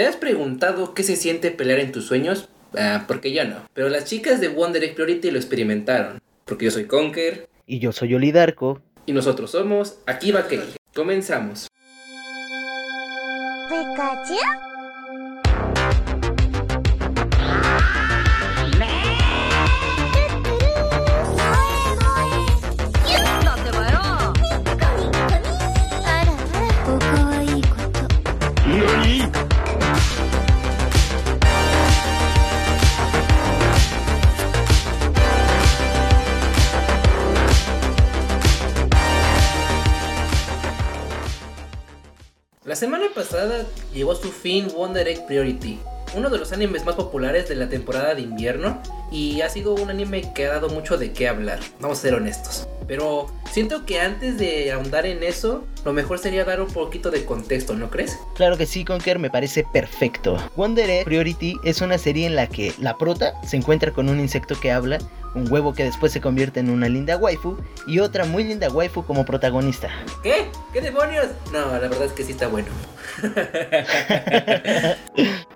¿Te has preguntado qué se siente pelear en tus sueños? Ah, porque yo no. Pero las chicas de Wonder Egg Priority lo experimentaron. Porque yo soy Conker. Y yo soy Olidarco. Y nosotros somos Akiba Kelly. Comenzamos. ¿Pikachu? La semana pasada llegó a su fin Wonder Egg Priority, uno de los animes más populares de la temporada de invierno y ha sido un anime que ha dado mucho de qué hablar, vamos a ser honestos. Pero siento que antes de ahondar en eso, lo mejor sería dar un poquito de contexto, ¿no crees? Claro que sí, Conker, me parece perfecto. Wonder Egg Priority es una serie en la que la prota se encuentra con un insecto que habla, un huevo que después se convierte en una linda waifu y otra muy linda waifu como protagonista. ¿Qué? ¿Qué demonios? No, la verdad es que sí está bueno.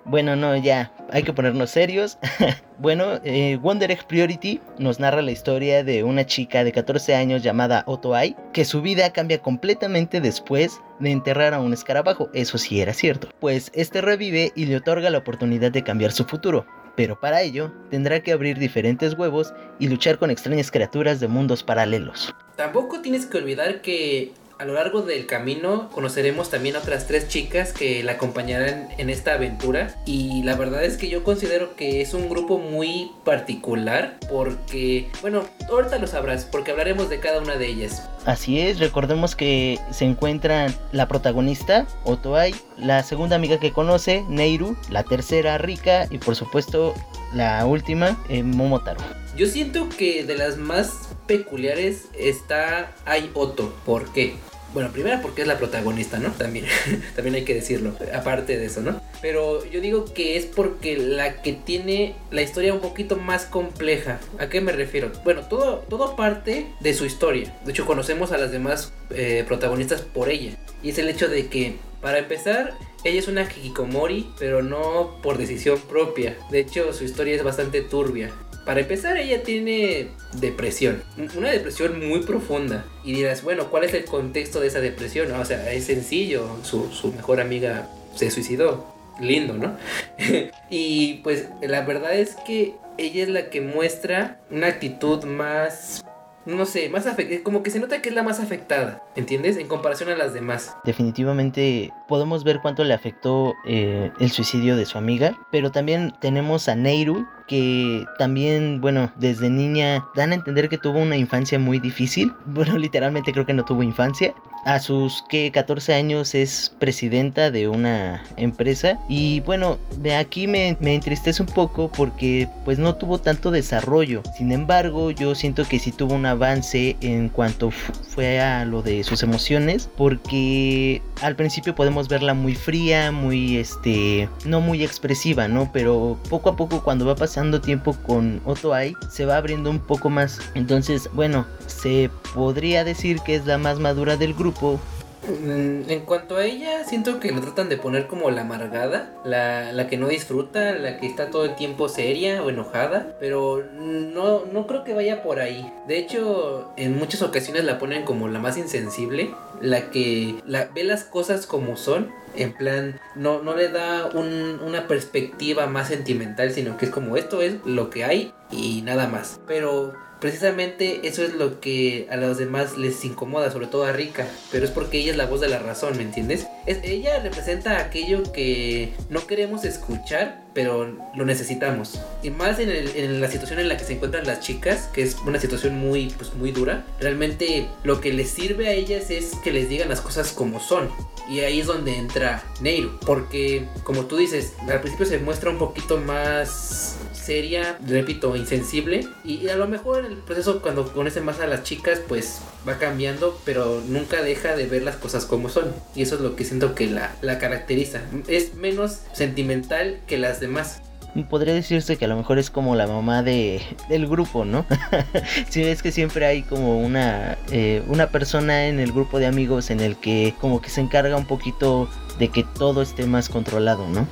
bueno, no, ya, hay que ponernos serios. bueno, eh, Wonder Egg Priority nos narra la historia de una chica de 14 años llamada Otoai, que su vida cambia completamente después de enterrar a un escarabajo, eso sí era cierto, pues este revive y le otorga la oportunidad de cambiar su futuro. Pero para ello tendrá que abrir diferentes huevos y luchar con extrañas criaturas de mundos paralelos. Tampoco tienes que olvidar que a lo largo del camino conoceremos también a otras tres chicas que la acompañarán en esta aventura y la verdad es que yo considero que es un grupo muy particular porque, bueno, ahorita lo sabrás porque hablaremos de cada una de ellas. Así es, recordemos que se encuentran la protagonista, Otoai, la segunda amiga que conoce, Neiru, la tercera, Rika y por supuesto la última, eh, Momotaro. Yo siento que de las más peculiares está Ai Otto. ¿Por qué? Bueno, primera porque es la protagonista, ¿no? También, también hay que decirlo, aparte de eso, ¿no? Pero yo digo que es porque la que tiene la historia un poquito más compleja. ¿A qué me refiero? Bueno, todo, todo parte de su historia. De hecho, conocemos a las demás eh, protagonistas por ella. Y es el hecho de que, para empezar, ella es una hikikomori, pero no por decisión propia. De hecho, su historia es bastante turbia. Para empezar, ella tiene depresión, una depresión muy profunda. Y dirás, bueno, ¿cuál es el contexto de esa depresión? O sea, es sencillo, su, su mejor amiga se suicidó. Lindo, ¿no? y pues la verdad es que ella es la que muestra una actitud más no sé, más afectada, como que se nota que es la más afectada, ¿entiendes? En comparación a las demás. Definitivamente podemos ver cuánto le afectó eh, el suicidio de su amiga, pero también tenemos a Neiru, que también, bueno, desde niña dan a entender que tuvo una infancia muy difícil. Bueno, literalmente creo que no tuvo infancia. A sus que 14 años es presidenta de una empresa. Y bueno, de aquí me, me entristece un poco porque pues no tuvo tanto desarrollo. Sin embargo, yo siento que sí tuvo un avance en cuanto fue a lo de sus emociones. Porque al principio podemos verla muy fría, muy este, no muy expresiva, ¿no? Pero poco a poco cuando va pasando tiempo con Otoai, se va abriendo un poco más. Entonces, bueno, se podría decir que es la más madura del grupo. Mm, en cuanto a ella, siento que lo tratan de poner como la amargada, la, la, que no disfruta, la que está todo el tiempo seria o enojada, pero no, no creo que vaya por ahí. De hecho, en muchas ocasiones la ponen como la más insensible, la que la, ve las cosas como son en plan, no, no le da una perspectiva más sentimental, sino que es como esto es lo que hay y nada más. Pero precisamente eso es lo que a los demás les incomoda, sobre todo a Rika, pero es porque ella es la voz de la razón, ¿me entiendes? Es, ella representa aquello que no queremos escuchar, pero lo necesitamos. Y más en, la situación en la que se encuentran las chicas, que es una situación muy, pues, muy dura, realmente lo que les sirve a ellas es que les digan las cosas como son. Y ahí es donde entra Neiru, porque como tú dices, al principio se muestra un poquito más seria, repito, insensible. Y, a lo mejor en el proceso cuando conoce más a las chicas, pues va cambiando, pero nunca deja de ver las cosas como son. Y eso es lo que siento que la, la caracteriza. Es menos sentimental que las demás podría decirse que a lo mejor es como la mamá de, del grupo, ¿no? si ves que siempre hay como una, eh, una persona en el grupo de amigos en el que como que se encarga un poquito de que todo esté más controlado, ¿no?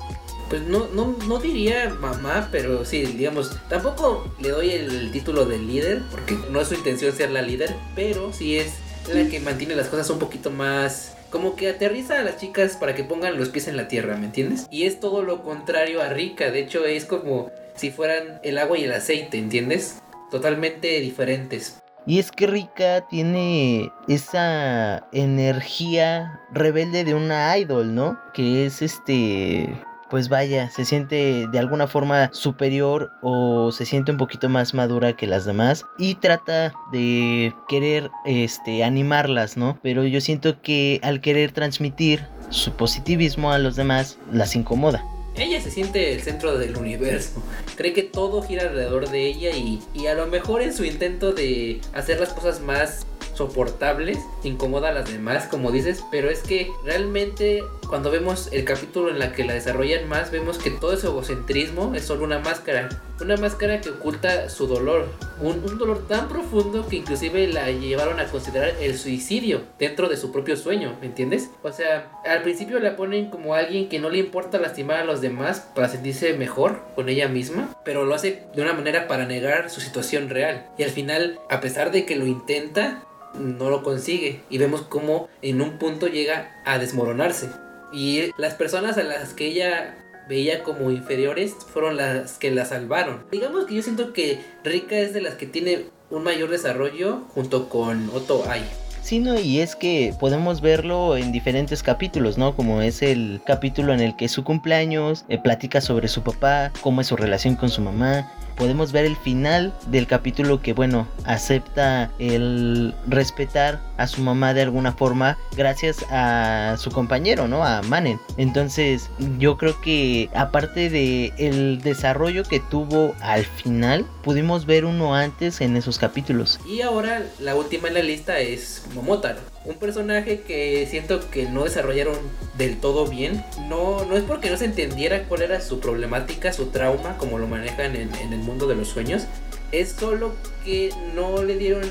Pues no, no, no diría mamá, pero sí, digamos, tampoco le doy el título de líder, porque no es su intención ser la líder, pero sí es la que mantiene las cosas un poquito más como que aterriza a las chicas para que pongan los pies en la tierra, ¿me entiendes? Y es todo lo contrario a Rika, de hecho es como si fueran el agua y el aceite, ¿entiendes? Totalmente diferentes. Y es que Rika tiene esa energía rebelde de una idol, ¿no? Que es este pues vaya, se siente de alguna forma superior o se siente un poquito más madura que las demás y trata de querer este animarlas, ¿no? Pero yo siento que al querer transmitir su positivismo a los demás las incomoda. Ella se siente el centro del universo. Cree que todo gira alrededor de ella y, y a lo mejor en su intento de hacer las cosas más soportables, incomoda a las demás, como dices, pero es que realmente cuando vemos el capítulo en la que la desarrollan más, vemos que todo ese egocentrismo es solo una máscara, una máscara que oculta su dolor, un, un, dolor tan profundo que inclusive la llevaron a considerar el suicidio dentro de su propio sueño, ¿me entiendes? O sea, al principio la ponen como alguien que no le importa lastimar a los demás para sentirse mejor con ella misma, pero lo hace de una manera para negar su situación real. Y al final, a pesar de que lo intenta, no lo consigue y vemos cómo en un punto llega a desmoronarse. Y las personas a las que ella veía como inferiores fueron las que la salvaron. Digamos que yo siento que Rika es de las que tiene un mayor desarrollo junto con Otto Ai. Sí, no, y es que podemos verlo en diferentes capítulos, ¿no? Como es el capítulo en el que su cumpleaños, eh, platica sobre su papá, cómo es su relación con su mamá, podemos ver el final del capítulo que bueno acepta el respetar a su mamá de alguna forma gracias a su compañero no a Manen. Entonces yo creo que aparte de el desarrollo que tuvo al final pudimos ver uno antes en esos capítulos. Y ahora la última en la lista es Momotaro un personaje que siento que no desarrollaron del todo bien. No, no es porque no se entendiera cuál era su problemática, su trauma, como lo manejan en, el mundo de los sueños. Es solo que no le dieron,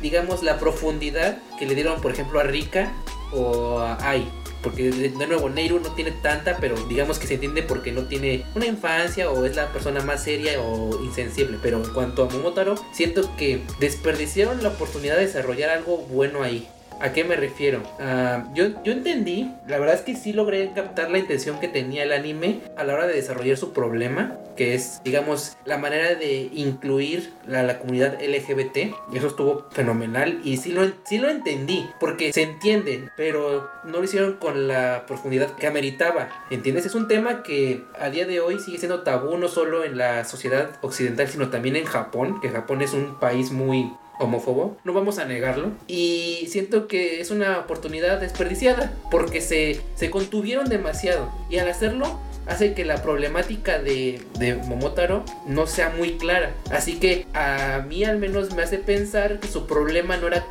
digamos, la profundidad que le dieron, por ejemplo, a Rika o a Ai. Porque de, nuevo, Neiru no tiene tanta, pero digamos que se entiende porque no tiene una infancia o es la persona más seria o insensible. Pero en cuanto a Momotaro, siento que desperdiciaron la oportunidad de desarrollar algo bueno ahí. ¿A qué me refiero? Uh, yo, yo entendí, la verdad es que sí logré captar la intención que tenía el anime a la hora de desarrollar su problema, que es, digamos, la manera de incluir a la comunidad LGBT. Y eso estuvo fenomenal y sí lo, sí lo entendí, porque se entienden, pero no lo hicieron con la profundidad que ameritaba. ¿Entiendes? Es un tema que a día de hoy sigue siendo tabú no solo en la sociedad occidental, sino también en Japón, que Japón es un país muy homófobo, no vamos a negarlo. Y siento que es una oportunidad desperdiciada porque se, se contuvieron demasiado. Y al hacerlo, hace que la problemática de, Momotaro no sea muy clara. Así que a mí al menos me hace pensar que su problema no, era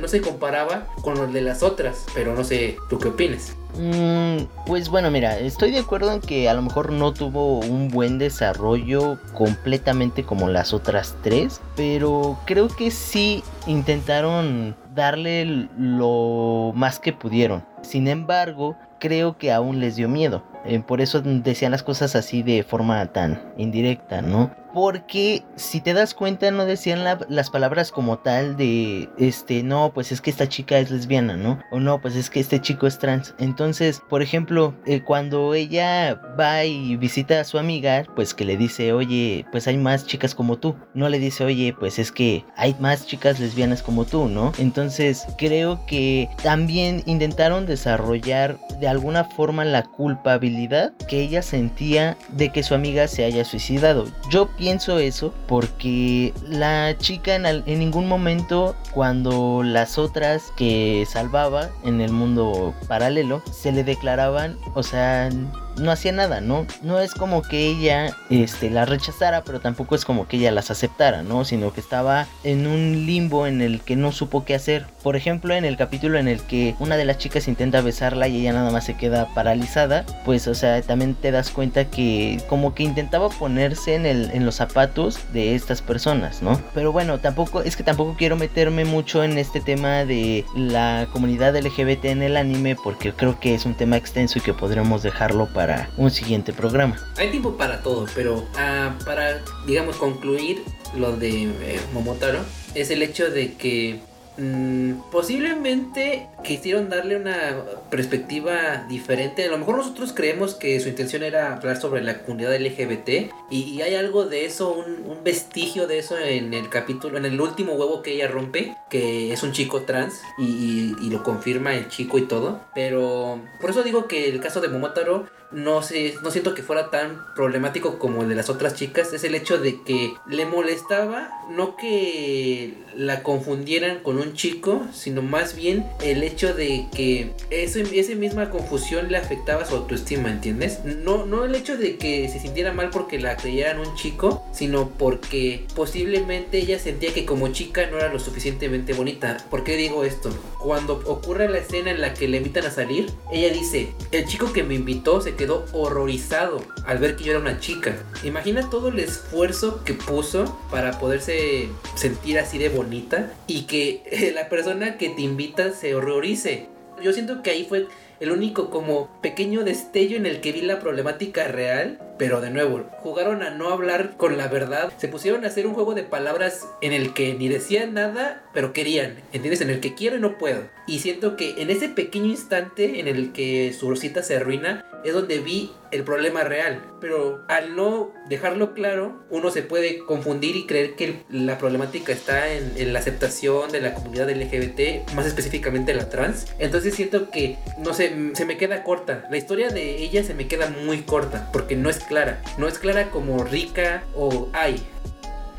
no se comparaba con los de las otras. Pero no sé, ¿tú qué opinas? Mm, pues bueno, mira, estoy de acuerdo en que a lo mejor no tuvo un buen desarrollo completamente como las otras tres, pero creo que sí intentaron darle lo más que pudieron. Sin embargo, creo que aún les dio miedo. Eh, por eso decían las cosas así de forma tan indirecta, ¿no? Porque si te das cuenta no decían las palabras como tal de, este, no, pues es que esta chica es lesbiana, ¿no? O no, pues es que este chico es trans. Entonces, por ejemplo, eh, cuando ella va y visita a su amiga, pues que le dice, oye, pues hay más chicas como tú. No le dice, oye, pues es que hay más chicas lesbianas como tú, ¿no? Entonces, creo que también intentaron desarrollar de alguna forma la culpabilidad que ella sentía de que su amiga se haya suicidado. Yo pienso eso porque la chica en, ningún momento cuando las otras que salvaba en el mundo paralelo se le declaraban, o sea, no hacía nada, ¿no? No es como que ella este, las rechazara, pero tampoco es como que ella las aceptara, ¿no? Sino que estaba en un limbo en el que no supo qué hacer. Por ejemplo, en el capítulo en el que una de las chicas intenta besarla y ella nada más se queda paralizada, pues o sea, también te das cuenta que como que intentaba ponerse en, el, en los zapatos de estas personas, ¿no? Pero bueno, tampoco, es que tampoco quiero meterme mucho en este tema de la comunidad LGBT en el anime porque creo que es un tema extenso y que podremos dejarlo para un siguiente programa. Hay tiempo para todo, pero ah, para, digamos, concluir lo de eh, Momotaro, es el hecho de que Mm, posiblemente quisieron darle una perspectiva diferente. A lo mejor nosotros creemos que su intención era hablar sobre la comunidad LGBT y, hay algo de eso, un, vestigio de eso en el capítulo, en el último huevo que ella rompe, que es un chico trans y lo confirma el chico y todo. Pero por eso digo que el caso de Momotaro no sé, no siento que fuera tan problemático como el de las otras chicas, es el hecho de que le molestaba no que la confundieran con un chico, sino más bien el hecho de que esa misma confusión le afectaba su autoestima, ¿entiendes? No, no el hecho de que se sintiera mal porque la creyeran un chico, sino porque posiblemente ella sentía que como chica no era lo suficientemente bonita. ¿Por qué digo esto? Cuando ocurre la escena en la que le invitan a salir, ella dice, el chico que me invitó se horrorizado al ver que yo era una chica. Imagina todo el esfuerzo que puso para poderse sentir así de bonita y que la persona que te invita se horrorice. Yo siento que ahí fue el único como pequeño destello en el que vi la problemática real pero de nuevo, jugaron a no hablar con la verdad. Se pusieron a hacer un juego de palabras en el que ni decían nada, pero querían. ¿Entiendes? En el que quiero y no puedo. Y siento que en ese pequeño instante en el que su rosita se arruina, es donde vi el problema real. Pero al no dejarlo claro, uno se puede confundir y creer que la problemática está en, la aceptación de la comunidad LGBT, más específicamente la trans. Entonces siento que, no sé, se me queda corta. La historia de ella se me queda muy corta, porque no es clara. No es clara como rica o hay.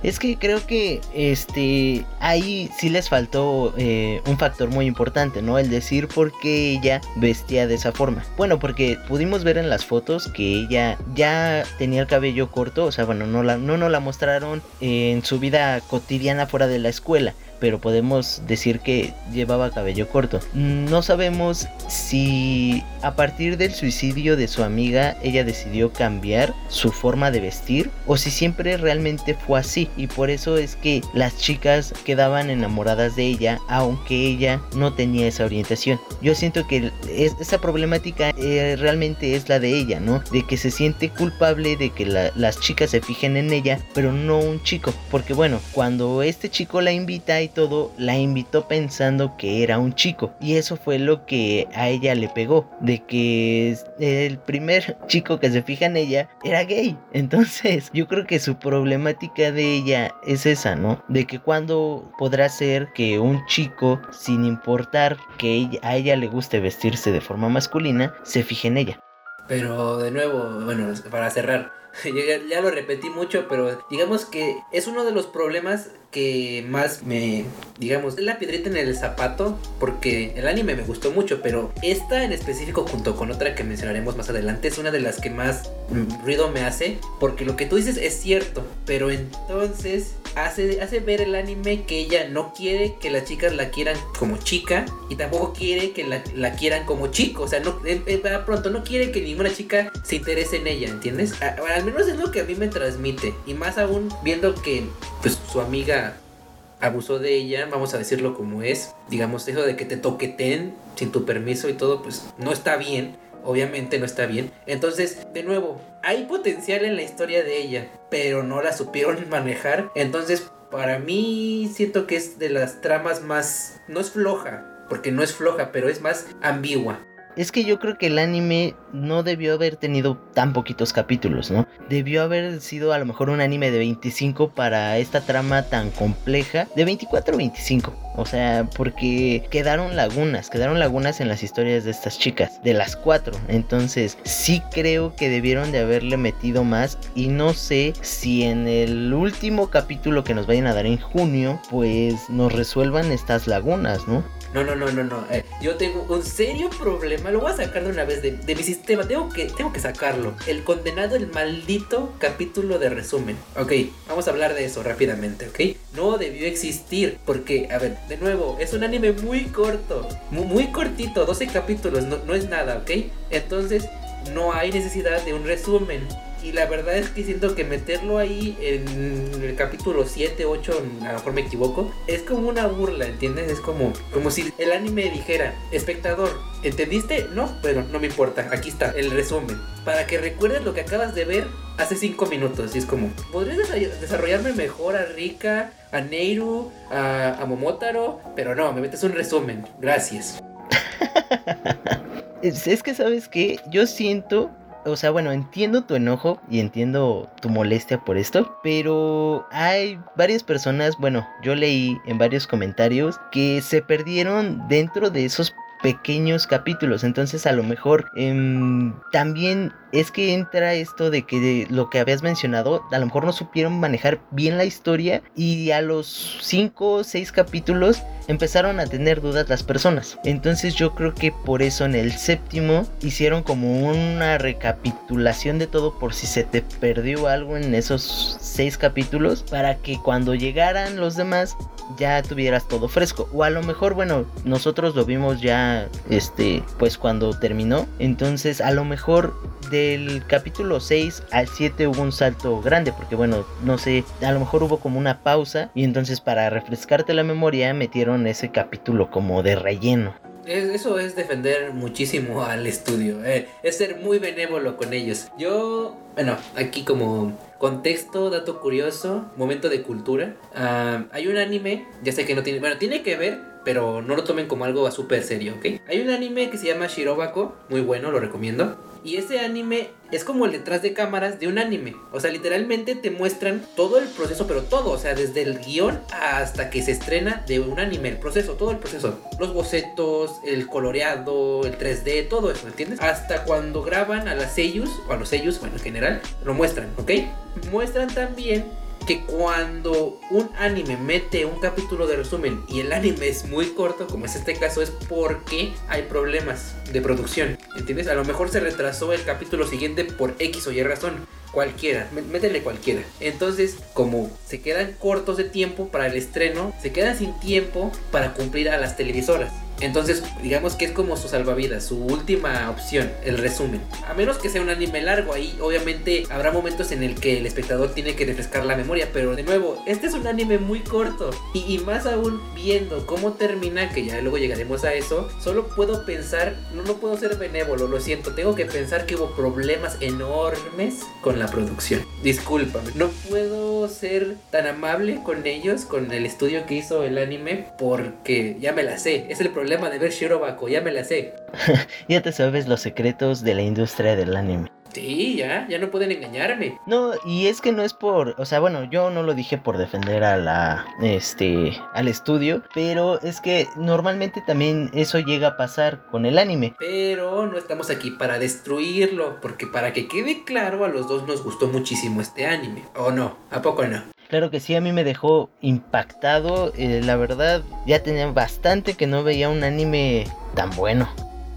Es que creo que este ahí sí les faltó eh, un factor muy importante, ¿no? El decir por qué ella vestía de esa forma. Bueno, porque pudimos ver en las fotos que ella ya tenía el cabello corto, o sea, bueno, no, la, no nos la mostraron en su vida cotidiana fuera de la escuela pero podemos decir que llevaba cabello corto. No sabemos si a partir del suicidio de su amiga ella decidió cambiar su forma de vestir o si siempre realmente fue así y por eso es que las chicas quedaban enamoradas de ella aunque ella no tenía esa orientación. Yo siento que esa problemática eh, realmente es la de ella, ¿no? De que se siente culpable de que las chicas se fijen en ella, pero no un chico. Porque bueno, cuando este chico la invita y todo, la invitó pensando que era un chico. Y eso fue lo que a ella le pegó. De que el primer chico que se fija en ella era gay. Entonces yo creo que su problemática de ella es esa, ¿no? De que cuando podrá ser que un chico, sin importar que a ella le guste vestirse de forma masculina, se fije en ella. Pero de nuevo, bueno, para cerrar, ya, lo repetí mucho, pero digamos que es uno de los problemas que más me, digamos, la piedrita en el zapato, porque el anime me gustó mucho, pero esta en específico junto con otra que mencionaremos más adelante es una de las que más ruido me hace, porque lo que tú dices es cierto, pero entonces hace, hace ver el anime que ella no quiere que las chicas la quieran como chica y tampoco quiere que la, quieran como chico, o sea, no, eh, eh, pronto no quiere que ninguna chica se interese en ella, ¿entiendes? al menos es lo que a mí me transmite, y más aún viendo que pues su amiga abusó de ella, vamos a decirlo como es. Digamos, eso de que te toqueten sin tu permiso y todo, pues no está bien. Obviamente no está bien. Entonces, de nuevo, hay potencial en la historia de ella, pero no la supieron manejar. Entonces, para mí siento que es de las tramas más... No es floja, porque no es floja, pero es más ambigua. Es que yo creo que el anime no debió haber tenido tan poquitos capítulos, ¿no? Debió haber sido a lo mejor un anime de 25 para esta trama tan compleja. De 24 o 25. O sea, porque quedaron lagunas, quedaron lagunas en las historias de estas chicas, de las cuatro. Entonces, sí creo que debieron de haberle metido más. Y no sé si en el último capítulo que nos vayan a dar en junio, pues nos resuelvan estas lagunas, ¿no? No, no, no, no, no. Eh, yo tengo un serio problema. Lo voy a sacar de una vez de, de, mi sistema. Tengo que, tengo que sacarlo. El condenado, el maldito capítulo de resumen. Ok, vamos a hablar de eso rápidamente, ¿ok? No debió existir. Porque, a ver, de nuevo, es un anime muy corto. Muy, cortito, 12 capítulos. No, no es nada, ¿ok? Entonces, no hay necesidad de un resumen. Y la verdad es que siento que meterlo ahí en el capítulo 7, 8, a lo mejor me equivoco, es como una burla, ¿entiendes? Es como, como si el anime dijera, espectador, ¿entendiste? No, pero no me importa, aquí está el resumen. Para que recuerdes lo que acabas de ver hace 5 minutos. Y es como, ¿podrías desarrollarme mejor a Rika, a Neiru, a, Momotaro? Pero no, me metes un resumen. Gracias. es, es que, ¿sabes que Yo siento o sea, bueno, entiendo tu enojo y entiendo tu molestia por esto, pero hay varias personas, bueno, yo leí en varios comentarios que se perdieron dentro de esos pequeños capítulos. Entonces a lo mejor em, también es que entra esto de que lo que habías mencionado, a lo mejor no supieron manejar bien la historia y a los 5 o 6 capítulos empezaron a tener dudas las personas. Entonces yo creo que por eso en el séptimo hicieron como una recapitulación de todo por si se te perdió algo en esos 6 capítulos para que cuando llegaran los demás ya tuvieras todo fresco. O a lo mejor, bueno, nosotros lo vimos ya, este, pues cuando terminó. Entonces a lo mejor del capítulo 6 al 7 hubo un salto grande, porque bueno, no sé, a lo mejor hubo como una pausa y entonces para refrescarte la memoria metieron ese capítulo como de relleno. Eso es defender muchísimo al estudio, eh, es ser muy benévolo con ellos. Yo, bueno, aquí como contexto, dato curioso, momento de cultura. Ah, hay un anime, ya sé que no tiene, bueno, tiene que ver, pero no lo tomen como algo súper serio, ¿ok? Hay un anime que se llama Shirobako, muy bueno, lo recomiendo. Y ese anime es como el detrás de cámaras de un anime. O sea, literalmente te muestran todo el proceso, pero todo. O sea, desde el guion hasta que se estrena de un anime. El proceso, todo el proceso. Los bocetos, el coloreado, el 3D, todo eso, ¿entiendes? Hasta cuando graban a las seiyus, o a los seiyus, bueno, en general, lo muestran, ¿ok? Muestran también que cuando un anime mete un capítulo de resumen y el anime es muy corto, como es este caso, es porque hay problemas de producción. ¿Entiendes? A lo mejor se retrasó el capítulo siguiente por X o Y razón. Cualquiera, métele cualquiera. Entonces, como se quedan cortos de tiempo para el estreno, se quedan sin tiempo para cumplir a las televisoras. Entonces, digamos que es como su salvavidas, su última opción, el resumen. A menos que sea un anime largo, ahí obviamente habrá momentos en el que el espectador tiene que refrescar la memoria, pero de nuevo, este es un anime muy corto. Y, más aún viendo cómo termina, que ya luego llegaremos a eso, solo puedo pensar, no, no puedo ser benévolo, lo siento, tengo que pensar que hubo problemas enormes con la producción. Discúlpame, no puedo ser tan amable con ellos, con el estudio que hizo el anime, porque ya me la sé, es el problema problema de ver Shirobako, ya me la sé. ya te sabes los secretos de la industria del anime. Sí, ya, ya no pueden engañarme. No, y es que no es por, o sea, bueno, yo no lo dije por defender a la, este, al estudio, pero es que normalmente también eso llega a pasar con el anime. Pero no estamos aquí para destruirlo, porque para que quede claro, a los dos nos gustó muchísimo este anime, ¿o no? ¿A poco no? Claro que sí, a mí me dejó impactado. Eh, la verdad, ya tenía bastante que no veía un anime tan bueno.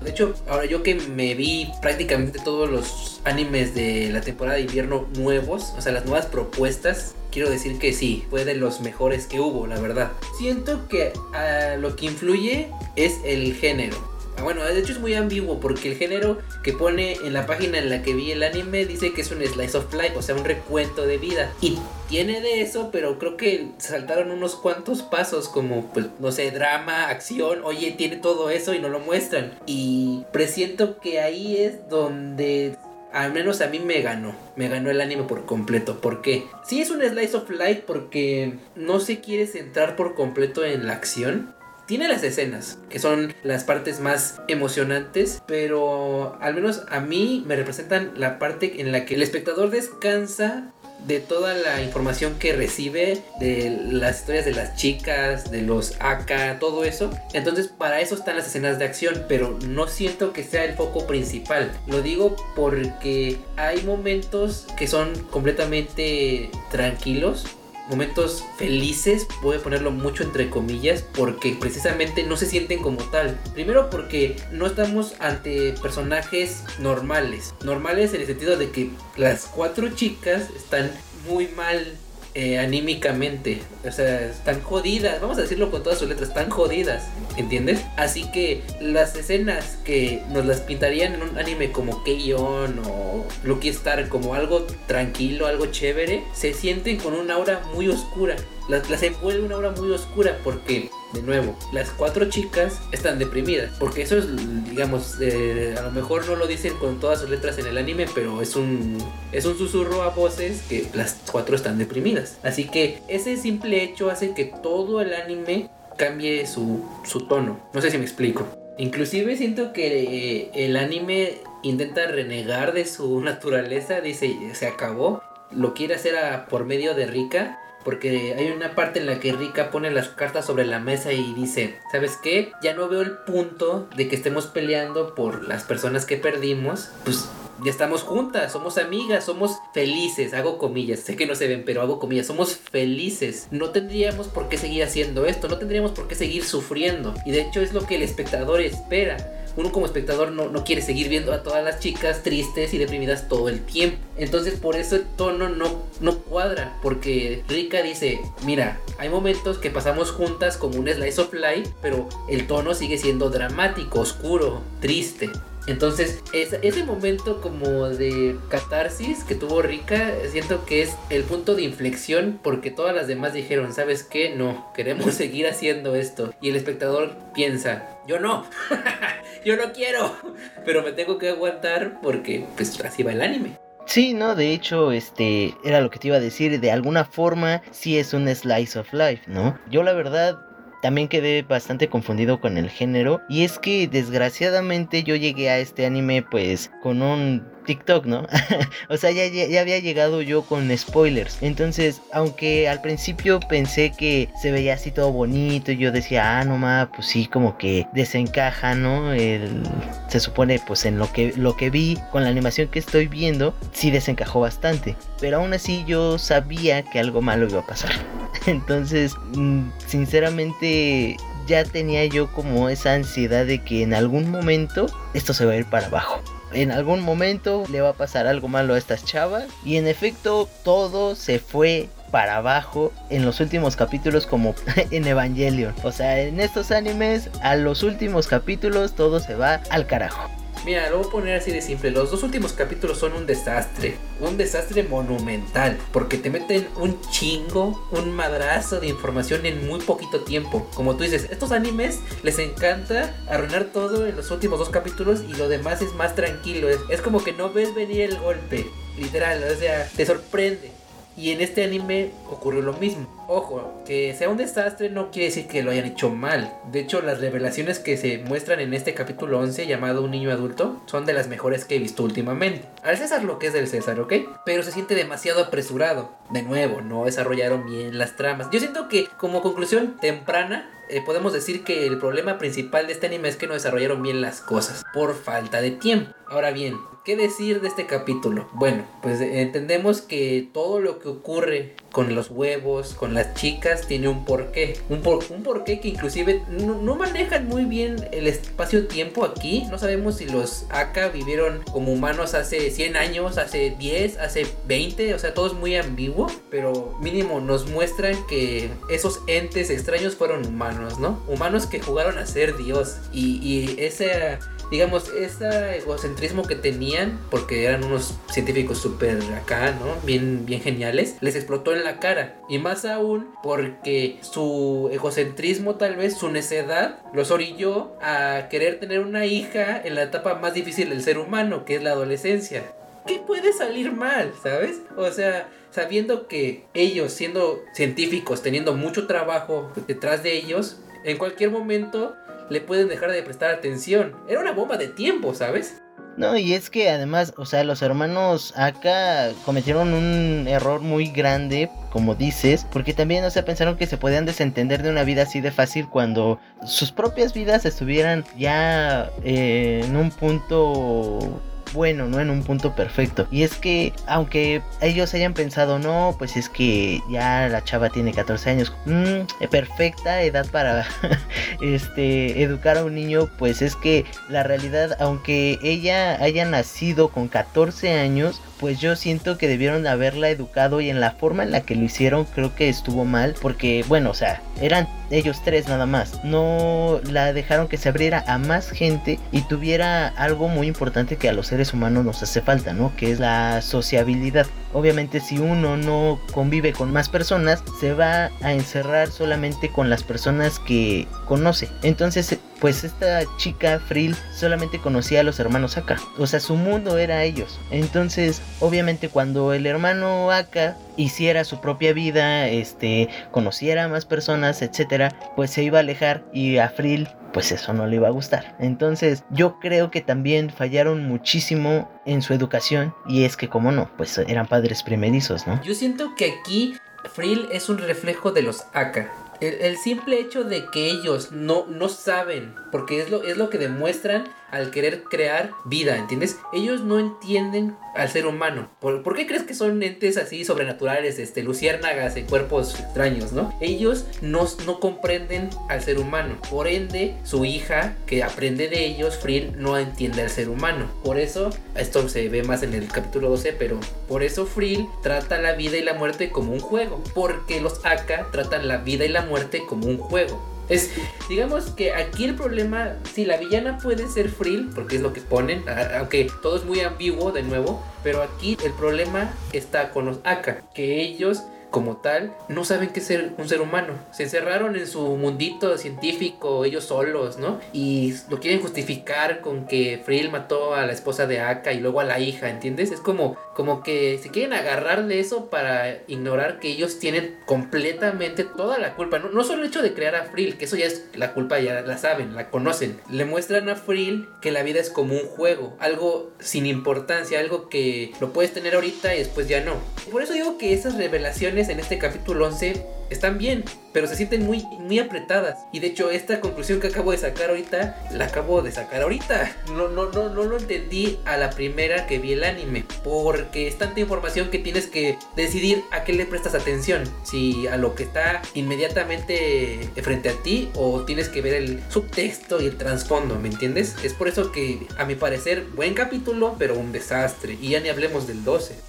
De hecho, ahora yo que me vi prácticamente todos los animes de la temporada de invierno nuevos, o sea, las nuevas propuestas, quiero decir que sí, fue de los mejores que hubo, la verdad. Siento que ah, lo que influye es el género. Bueno, de hecho es muy ambiguo porque el género que pone en la página en la que vi el anime dice que es un slice of life, o sea, un recuento de vida. Y tiene de eso, pero creo que saltaron unos cuantos pasos como, pues, no sé, drama, acción, oye, tiene todo eso y no lo muestran. Y presiento que ahí es donde al menos a mí me ganó. Me ganó el anime por completo. ¿Por qué? Sí es un slice of life porque no se quiere centrar por completo en la acción tiene las escenas, que son las partes más emocionantes, pero al menos a mí me representan la parte en la que el espectador descansa de toda la información que recibe, de las historias de las chicas, de los AK, todo eso. Entonces para eso están las escenas de acción, pero no siento que sea el foco principal. Lo digo porque hay momentos que son completamente tranquilos momentos felices, voy a ponerlo mucho entre comillas, porque precisamente no se sienten como tal. Primero porque no estamos ante personajes normales. Normales en el sentido de que las cuatro chicas están muy mal eh, anímicamente. O sea, están jodidas. Vamos a decirlo con todas sus letras, están jodidas. ¿Entiendes? Así que las escenas que nos las pintarían en un anime como Keion o Lucky Star como algo tranquilo, algo chévere, se sienten con un aura muy oscura. Las, las envuelve una aura muy oscura porque de nuevo, las cuatro chicas están deprimidas. Porque eso es, digamos, eh, a lo mejor no lo dicen con todas sus letras en el anime, pero es un, es un susurro a voces que las cuatro están deprimidas. Así que ese simple hecho hace que todo el anime cambie su, su tono. No sé si me explico. Inclusive siento que eh, el anime intenta renegar de su naturaleza, dice, se acabó, lo quiere hacer por medio de Rika porque hay una parte en la que Rika pone las cartas sobre la mesa y dice, ¿sabes qué? Ya no veo el punto de que estemos peleando por las personas que perdimos, pues ya estamos juntas, somos amigas, somos felices, hago comillas, sé que no se ven, pero hago comillas, somos felices. No tendríamos por qué seguir haciendo esto, no tendríamos por qué seguir sufriendo. Y de hecho es lo que el espectador espera uno como espectador no, no, quiere seguir viendo a todas las chicas tristes y deprimidas todo el tiempo. Entonces por eso el tono no, no cuadra, porque Rika dice, mira, hay momentos que pasamos juntas como un slice of life, pero el tono sigue siendo dramático, oscuro, triste. Entonces, ese momento como de catarsis que tuvo Rika, siento que es el punto de inflexión porque todas las demás dijeron, ¿sabes qué? No, queremos seguir haciendo esto. Y el espectador piensa, yo no, yo no quiero, pero me tengo que aguantar porque pues así va el anime. Sí, no, de hecho, este era lo que te iba a decir, de alguna forma sí es un slice of life, ¿no? Yo la verdad también quedé bastante confundido con el género y es que desgraciadamente yo llegué a este anime pues con un TikTok, ¿no? o sea, ya, ya, había llegado yo con spoilers. Entonces, aunque al principio pensé que se veía así todo bonito, yo decía, ah, no ma, pues sí, como que desencaja, ¿no? El, se supone, pues en lo que, lo que vi con la animación que estoy viendo, sí desencajó bastante. Pero aún así yo sabía que algo malo iba a pasar. Entonces, mm, sinceramente, ya tenía yo como esa ansiedad de que en algún momento esto se va a ir para abajo en algún momento le va a pasar algo malo a estas chavas. Y en efecto, todo se fue para abajo en los últimos capítulos como en Evangelion. O sea, en estos animes, a los últimos capítulos todo se va al carajo. Mira, lo voy a poner así de simple. Los dos últimos capítulos son un desastre. Un desastre monumental. Porque te meten un chingo, un madrazo de información en muy poquito tiempo. Como tú dices, estos animes les encanta arruinar todo en los últimos dos capítulos y lo demás es más tranquilo. Es, es como que no ves venir el golpe. Literal, o sea, te sorprende. Y en este anime ocurrió lo mismo. Ojo, que sea un desastre no quiere decir que lo hayan hecho mal. De hecho, las revelaciones que se muestran en este capítulo 11 llamado Un niño adulto son de las mejores que he visto últimamente. Al César lo que es del César, ¿ok? Pero se siente demasiado apresurado. De nuevo, no desarrollaron bien las tramas. Yo siento que como conclusión temprana eh, podemos decir que el problema principal de este anime es que no desarrollaron bien las cosas por falta de tiempo. Ahora bien, ¿qué decir de este capítulo? Bueno, pues entendemos que todo lo que ocurre con los huevos, con las chicas, tiene un porqué. Un, por, un porqué que inclusive no, manejan muy bien el espacio-tiempo aquí. No sabemos si los Aka vivieron como humanos hace 100 años, hace 10, hace 20. O sea, todo es muy ambiguo. Pero mínimo nos muestran que esos entes extraños fueron humanos, ¿no? Humanos que jugaron a ser Dios. Y, y ese digamos, ese egocentrismo que tenían, porque eran unos científicos súper acá, ¿no? Bien, bien geniales, les explotó en la cara. Y más aún porque su egocentrismo, tal vez, su necedad, los orilló a querer tener una hija en la etapa más difícil del ser humano, que es la adolescencia. ¿Qué puede salir mal, sabes? O sea, sabiendo que ellos, siendo científicos, teniendo mucho trabajo detrás de ellos, en cualquier momento le pueden dejar de prestar atención. Era una bomba de tiempo, ¿sabes? No, y es que además, o sea, los hermanos acá cometieron un error muy grande, como dices, porque también, o sea, pensaron que se podían desentender de una vida así de fácil cuando sus propias vidas estuvieran ya eh, en un punto bueno, ¿no? En un punto perfecto. Y es que, aunque ellos hayan pensado, no, pues es que ya la chava tiene 14 años, mmm, perfecta edad para este educar a un niño, pues es que la realidad, aunque ella haya nacido con 14 años, pues yo siento que debieron haberla educado y en la forma en la que lo hicieron creo que estuvo mal porque bueno, o sea, eran ellos tres nada más. No la dejaron que se abriera a más gente y tuviera algo muy importante que a los seres humanos nos hace falta, ¿no? Que es la sociabilidad. Obviamente si uno no convive con más personas, se va a encerrar solamente con las personas que conoce. Entonces, pues esta chica Frill solamente conocía a los hermanos Aka. O sea, su mundo era ellos. Entonces, obviamente cuando el hermano Aka hiciera su propia vida, este, conociera a más personas, etcétera, pues se iba a alejar y a Frill pues eso no le iba a gustar. Entonces yo creo que también fallaron muchísimo en su educación y es que como no, pues eran padres primerizos, ¿no? Yo siento que aquí Frill es un reflejo de los Aka. El, simple hecho de que ellos no, no saben, porque es lo, es lo que demuestran al querer crear vida, ¿entiendes? Ellos no entienden al ser humano. ¿Por, qué crees que son entes así sobrenaturales, este, luciérnagas en cuerpos extraños, no? Ellos no, no comprenden al ser humano. Por ende, su hija, que aprende de ellos, Frill, no entiende al ser humano. Por eso, esto se ve más en el capítulo 12, pero por eso Frill trata la vida y la muerte como un juego. Porque los Aka tratan la vida y la muerte como un juego. Es, digamos que aquí el problema, si la villana puede ser Frill, porque es lo que ponen, aunque todo es muy ambiguo de nuevo, pero aquí el problema está con los Aka, que ellos como tal, no saben qué es un ser humano. Se encerraron en su mundito científico ellos solos, ¿no? Y lo quieren justificar con que Frill mató a la esposa de Aka y luego a la hija, ¿entiendes? Es como, como que se quieren agarrar de eso para ignorar que ellos tienen completamente toda la culpa. No, no solo el hecho de crear a Frill, que eso ya es la culpa, ya la saben, la conocen. Le muestran a Frill que la vida es como un juego, algo sin importancia, algo que lo puedes tener ahorita y después ya no. Por eso digo que esas revelaciones en este capítulo 11 están bien, pero se sienten muy, muy apretadas. Y de hecho, esta conclusión que acabo de sacar ahorita, la acabo de sacar ahorita. No, no, no, no lo entendí a la primera que vi el anime. Porque es tanta información que tienes que decidir a qué le prestas atención. Si a lo que está inmediatamente frente a ti o tienes que ver el subtexto y el trasfondo, ¿me entiendes? Es por eso que, a mi parecer, buen capítulo, pero un desastre. Y ya ni hablemos del 12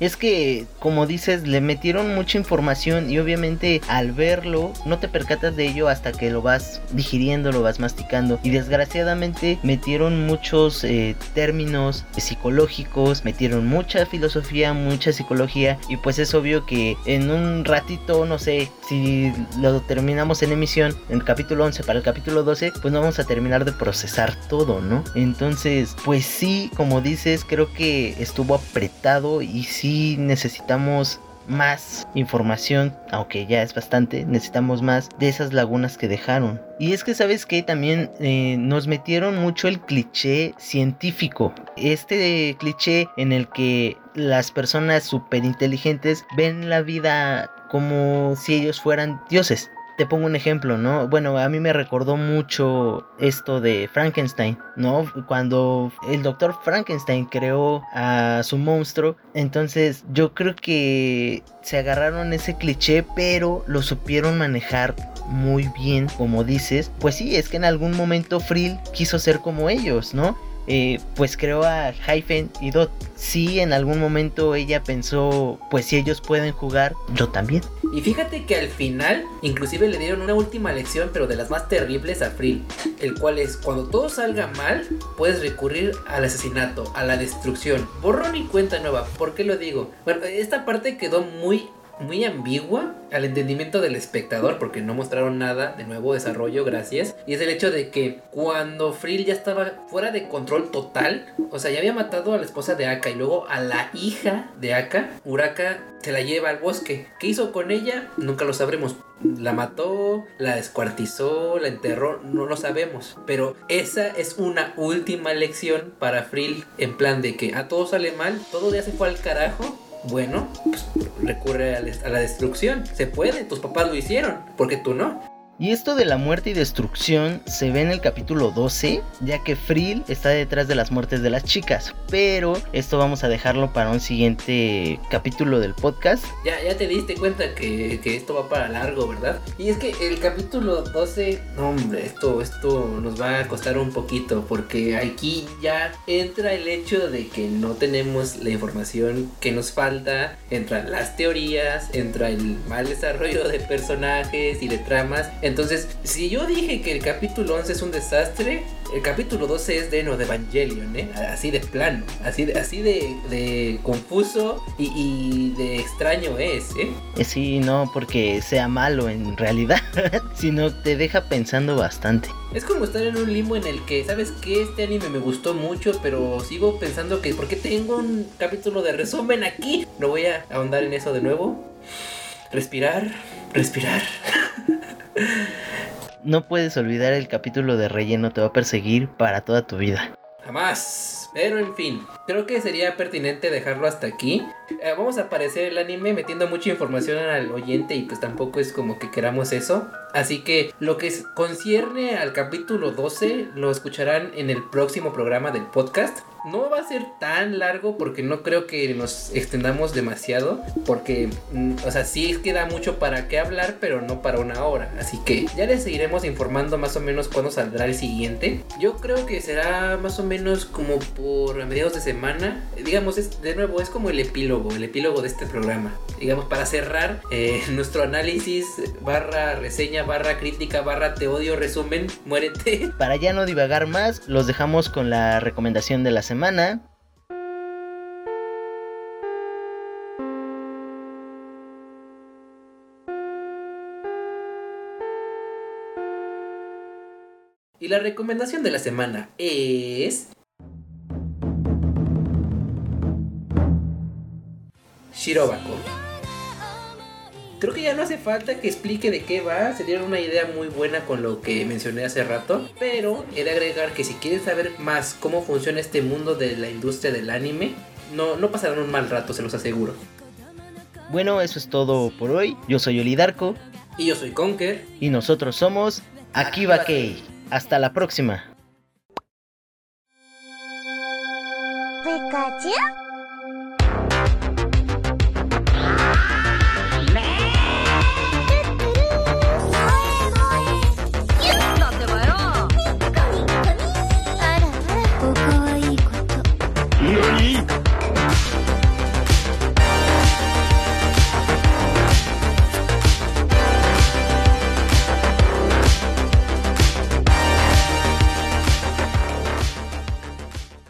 es que, como dices, le metieron mucha información y obviamente al verlo no te percatas de ello hasta que lo vas digiriendo, lo vas masticando. Y desgraciadamente metieron muchos eh, términos psicológicos, metieron mucha filosofía, mucha psicología y pues es obvio que en un ratito, no sé, si lo terminamos en emisión, en capítulo 11 para el capítulo 12, pues no vamos a terminar de procesar todo, ¿no? Entonces, pues sí, como dices, creo que estuvo apretado y sí necesitamos más información, aunque ya es bastante, necesitamos más de esas lagunas que dejaron. Y es que sabes que también eh, nos metieron mucho el cliché científico. Este cliché en el que las personas súper inteligentes ven la vida como si ellos fueran dioses te pongo un ejemplo, ¿no? Bueno, a mí me recordó mucho esto de Frankenstein, ¿no? Cuando el doctor Frankenstein creó a su monstruo, entonces yo creo que se agarraron ese cliché, pero lo supieron manejar muy bien, como dices. Pues sí, es que en algún momento Frill quiso ser como ellos, ¿no? Eh, pues creó a Hyphen y Dot. Si en algún momento ella pensó, pues si ellos pueden jugar, yo también. Y fíjate que al final, inclusive le dieron una última lección, pero de las más terribles a Frill, el cual es cuando todo salga mal, puedes recurrir al asesinato, a la destrucción. Borrón y cuenta nueva. ¿Por qué lo digo? Bueno, esta parte quedó muy muy ambigua al entendimiento del espectador porque no mostraron nada de nuevo desarrollo, gracias. Y es el hecho de que cuando Frill ya estaba fuera de control total, o sea, ya había matado a la esposa de Aka y luego a la hija de Aka, Uraka se la lleva al bosque. ¿Qué hizo con ella? Nunca lo sabremos. La mató, la descuartizó, la enterró, no lo sabemos. Pero esa es una última lección para Frill en plan de que a todo sale mal, todo ya se fue al carajo bueno, pues recurre a, la destrucción. Se puede, tus papás lo hicieron, porque tú no. Y esto de la muerte y destrucción se ve en el capítulo 12, ya que Frill está detrás de las muertes de las chicas. Pero esto vamos a dejarlo para un siguiente capítulo del podcast. Ya, ya te diste cuenta que, que esto va para largo, ¿verdad? Y es que el capítulo 12, hombre, esto, esto nos va a costar un poquito porque aquí ya entra el hecho de que no tenemos la información que nos falta, entran las teorías, entra el mal desarrollo de personajes y de tramas. Entonces, si yo dije que el capítulo 11 es un desastre, el capítulo 12 es de no de Evangelion, ¿eh? Así de plano, así de, así de, confuso y, de extraño es, ¿eh? ¿eh? Sí, no porque sea malo en realidad, sino te deja pensando bastante. Es como estar en un limbo en el que, ¿sabes que Este anime me gustó mucho, pero sigo pensando que, ¿por qué tengo un capítulo de resumen aquí? No voy a ahondar en eso de nuevo. Respirar, respirar. no puedes olvidar el capítulo de relleno, te va a perseguir para toda tu vida. Jamás. Pero en fin, creo que sería pertinente dejarlo hasta aquí. Eh, vamos a aparecer el anime metiendo mucha información al oyente y pues tampoco es como que queramos eso. Así que lo que concierne al capítulo 12 lo escucharán en el próximo programa del podcast. No va a ser tan largo porque no creo que nos extendamos demasiado. Porque, mm, o sea, sí queda mucho para qué hablar, pero no para una hora. Así que ya les seguiremos informando más o menos cuándo saldrá el siguiente. Yo creo que será más o menos como por mediados de semana. Digamos, de nuevo, es como el epílogo, el epílogo de este programa. Digamos, para cerrar eh, nuestro análisis barra reseña, barra crítica, barra te odio, resumen, muérete. Para ya no divagar más, los dejamos con la recomendación de la semana. Y la recomendación de la semana es... Shirobako. Creo que ya no hace falta que explique de qué va, sería una idea muy buena con lo que mencioné hace rato, pero he de agregar que si quieren saber más cómo funciona este mundo de la industria del anime, no, no pasarán un mal rato, se los aseguro. Bueno, eso es todo por hoy. Yo soy Olidarco. Y yo soy Conker. Y nosotros somos Akiba Kei. Hasta la próxima. Pikachu.